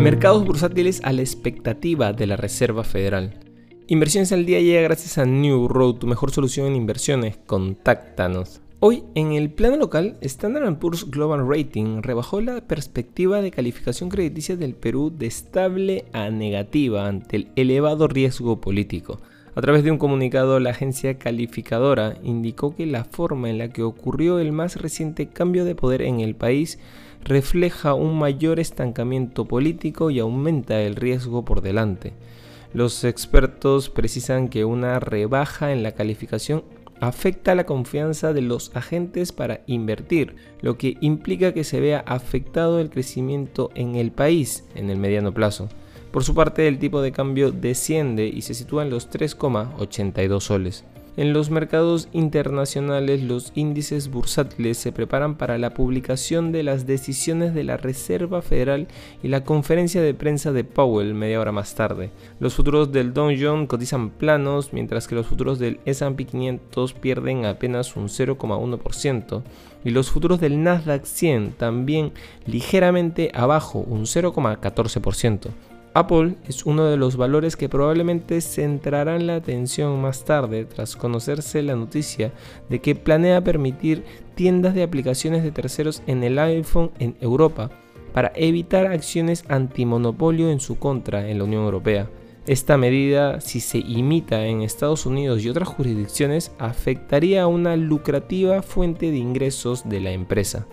Mercados bursátiles a la expectativa de la Reserva Federal. Inversiones al día llega gracias a New Road, tu mejor solución en inversiones. Contáctanos. Hoy, en el plano local, Standard Poor's Global Rating rebajó la perspectiva de calificación crediticia del Perú de estable a negativa ante el elevado riesgo político. A través de un comunicado, la agencia calificadora indicó que la forma en la que ocurrió el más reciente cambio de poder en el país refleja un mayor estancamiento político y aumenta el riesgo por delante. Los expertos precisan que una rebaja en la calificación afecta la confianza de los agentes para invertir, lo que implica que se vea afectado el crecimiento en el país en el mediano plazo. Por su parte, el tipo de cambio desciende y se sitúa en los 3,82 soles. En los mercados internacionales, los índices bursátiles se preparan para la publicación de las decisiones de la Reserva Federal y la conferencia de prensa de Powell media hora más tarde. Los futuros del Dow Jones cotizan planos, mientras que los futuros del S&P 500 pierden apenas un 0,1% y los futuros del Nasdaq 100 también ligeramente abajo, un 0,14%. Apple es uno de los valores que probablemente centrarán la atención más tarde tras conocerse la noticia de que planea permitir tiendas de aplicaciones de terceros en el iPhone en Europa para evitar acciones antimonopolio en su contra en la Unión Europea. Esta medida, si se imita en Estados Unidos y otras jurisdicciones, afectaría a una lucrativa fuente de ingresos de la empresa.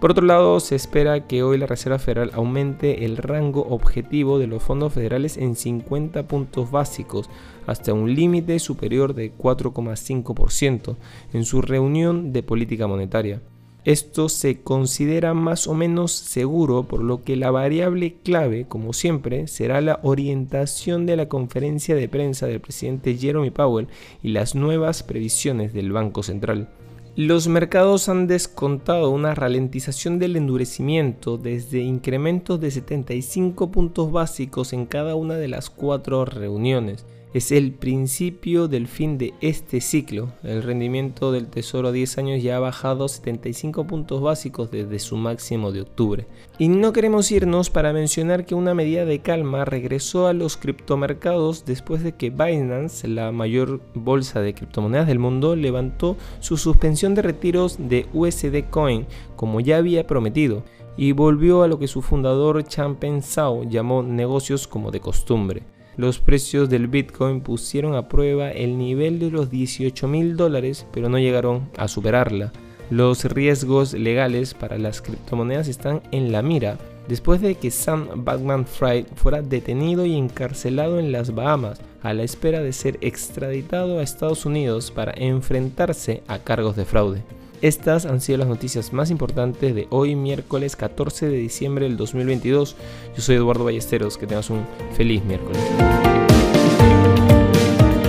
Por otro lado, se espera que hoy la Reserva Federal aumente el rango objetivo de los fondos federales en 50 puntos básicos hasta un límite superior de 4,5% en su reunión de política monetaria. Esto se considera más o menos seguro, por lo que la variable clave, como siempre, será la orientación de la conferencia de prensa del presidente Jeremy Powell y las nuevas previsiones del Banco Central. Los mercados han descontado una ralentización del endurecimiento desde incrementos de 75 puntos básicos en cada una de las cuatro reuniones es el principio del fin de este ciclo. El rendimiento del Tesoro a 10 años ya ha bajado 75 puntos básicos desde su máximo de octubre. Y no queremos irnos para mencionar que una medida de calma regresó a los criptomercados después de que Binance, la mayor bolsa de criptomonedas del mundo, levantó su suspensión de retiros de USD Coin como ya había prometido y volvió a lo que su fundador Changpeng Zhao llamó negocios como de costumbre los precios del Bitcoin pusieron a prueba el nivel de los 18 mil dólares, pero no llegaron a superarla. Los riesgos legales para las criptomonedas están en la mira, después de que Sam Batman Fried fuera detenido y encarcelado en las Bahamas a la espera de ser extraditado a Estados Unidos para enfrentarse a cargos de fraude. Estas han sido las noticias más importantes de hoy miércoles 14 de diciembre del 2022. Yo soy Eduardo Ballesteros, que tengas un feliz miércoles.